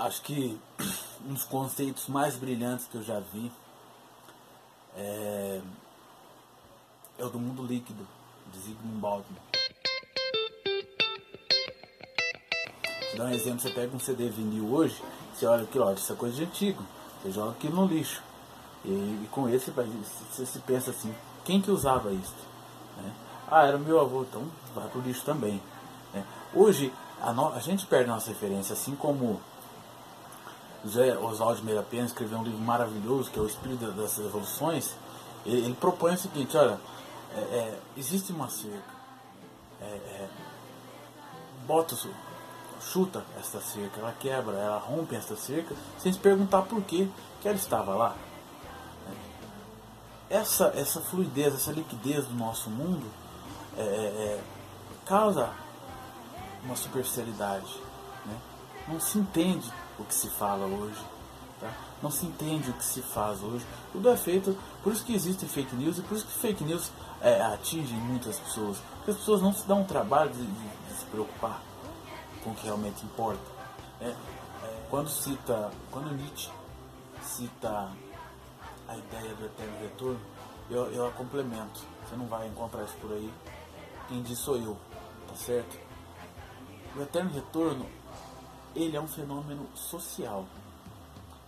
acho que um dos conceitos mais brilhantes que eu já vi é, é o do mundo líquido, de Zygmunt Baldwin. Vou dar um exemplo, você pega um CD vinil hoje, você olha aqui, olha, isso é coisa de antigo, você joga aquilo no lixo. E, e com esse você se pensa assim, quem que usava isso? Né? Ah, era o meu avô, então vai pro lixo também. Né? Hoje a, no, a, gente perde nossa referência, assim como José Oswaldo Meira Pena escreveu um livro maravilhoso que é o Espírito das Revoluções. Ele, ele propõe o seguinte, olha, é, é, existe uma cerca, é, é bota, chuta esta cerca, ela quebra, ela rompe esta cerca, sem se perguntar por que que ela estava lá. Essa, essa fluidez, essa liquidez do nosso mundo é, é, causa uma superficialidade. Não se entende o que se fala hoje. Tá? Não se entende o que se faz hoje. Tudo é feito, por isso que existem fake news e por isso que fake news é, atingem muitas pessoas. Porque as pessoas não se dão o trabalho de, de, de se preocupar com o que realmente importa. É, é, quando cita, quando Nietzsche cita a ideia do eterno retorno, eu, eu a complemento. Você não vai encontrar isso por aí. Quem diz sou eu, tá certo? O eterno retorno, ele é um fenômeno social.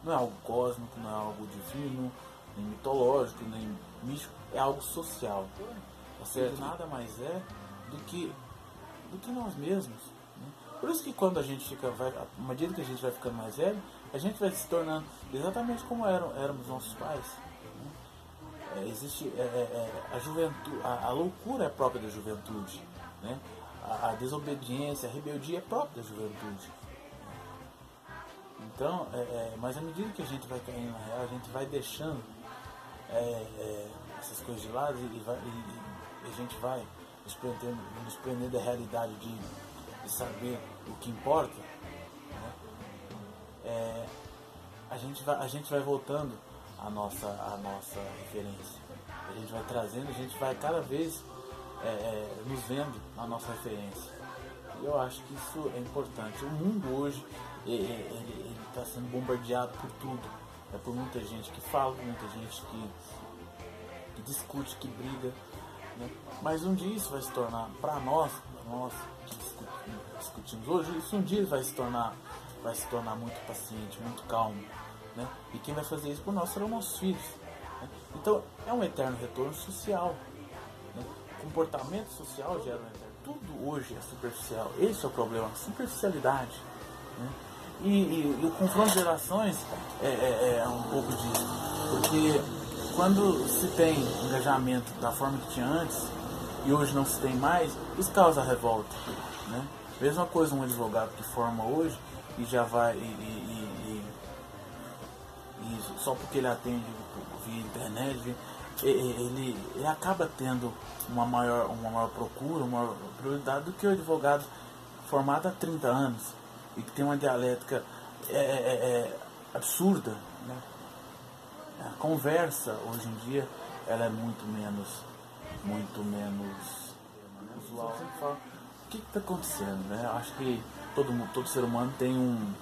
Não é algo cósmico, não é algo divino, nem mitológico, nem místico, é algo social. Tá certo? Nada mais é do que, do que nós mesmos. Né? Por isso que quando a gente fica, vai, à medida que a gente vai ficando mais velho, a gente vai se tornando exatamente como eram, éramos nossos pais. Né? É, existe é, é, é a juventude, a, a, loucura é própria da juventude. Né? a, a desobediência, a rebeldia é própria da juventude. Então, é, é, mas à medida que a gente vai caindo na real, a gente vai deixando é, é essas coisas de lado e, vai, e, e a gente vai nos prendendo, nos da realidade de, de, saber o que importa. Né? É, a, gente vai, a gente vai voltando a nossa, a nossa referência. A gente vai trazendo, a gente vai cada vez é, nos vendo a nossa referência. E eu acho que isso é importante. O mundo hoje ele está sendo bombardeado por tudo. É por muita gente que fala, muita gente que, que discute, que briga. Né? Mas um dia isso vai se tornar, para nós, nós que discutimos hoje, isso um dia vai se tornar, vai se tornar muito paciente, muito calmo. Né? E quem vai fazer isso por nós serão nossos filhos. Né? Então é um eterno retorno social comportamento social gera Tudo hoje é superficial. Esse é o problema, superficialidade. Né? E, e, e, o confronto de gerações é, é, é, um pouco disso. Porque quando se tem engajamento da forma que tinha antes e hoje não se tem mais, isso causa revolta. Né? Mesma coisa um advogado que forma hoje e já vai e, e, e só porque ele atende via internet, ele, ele acaba tendo uma maior, uma maior procura, uma maior prioridade do que o advogado formado há 30 anos e que tem uma dialética é, é, é, é absurda. Né? A conversa hoje em dia ela é muito menos, muito menos usual. O que está acontecendo? Né? Acho que todo, todo ser humano tem um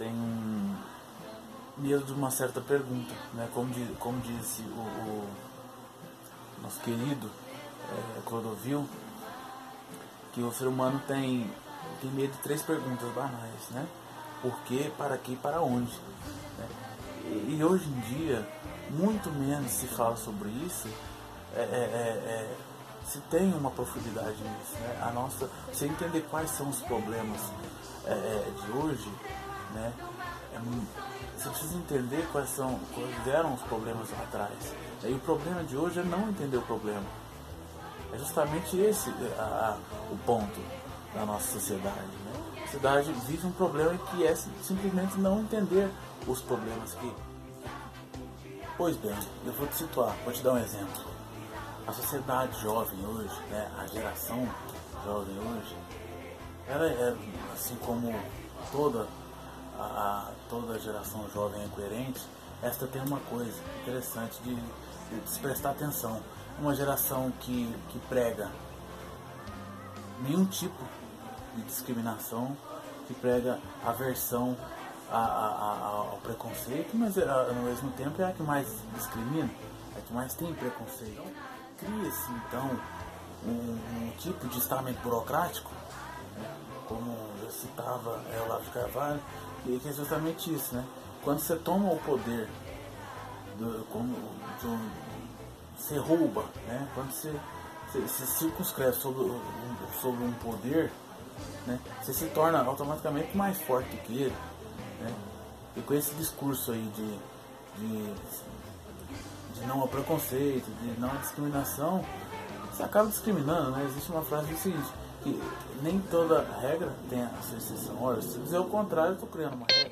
tem um medo de uma certa pergunta, né? Como, diz, como disse o, o nosso querido é, Clodovil, que o ser humano tem, tem medo de três perguntas banais, né? Por quê, para quê e para onde. Né? E, e, hoje em dia, muito menos se fala sobre isso, é, é, é, é se tem uma profundidade nisso. Né? A nossa, você entender quais são os problemas é, é, de hoje, né? você precisa entender quais são, quais eram os problemas lá atrás. E o problema de hoje é não entender o problema. É justamente esse a, a, o ponto da nossa sociedade. Né? A sociedade vive um problema que é simplesmente não entender os problemas que. Pois bem, eu vou te situar, vou te dar um exemplo. A sociedade jovem hoje, né, a geração jovem hoje, ela é assim como toda a, toda a geração jovem é coerente, esta tem uma coisa interessante de, de se prestar atenção. Uma geração que, que prega nenhum tipo de discriminação, que prega aversão a, a, a, ao preconceito, mas ao mesmo tempo é a que mais discrimina, é a que mais tem preconceito. Cria-se então um, um, tipo de estamento burocrático, né, como eu citava é, de Carvalho, que é justamente isso, né? Quando você toma o poder, do, como, do, você rouba, né? Quando você, você se circunscreve sobre, sobre um poder, né? você se torna automaticamente mais forte do que ele. Né? E com esse discurso aí de, de, de não ao preconceito, de não à discriminação, você acaba discriminando, né? Existe uma frase que diz o seguinte, que nem toda regra tem a sua exceção. Olha, se dizer o contrário, eu estou criando uma regra.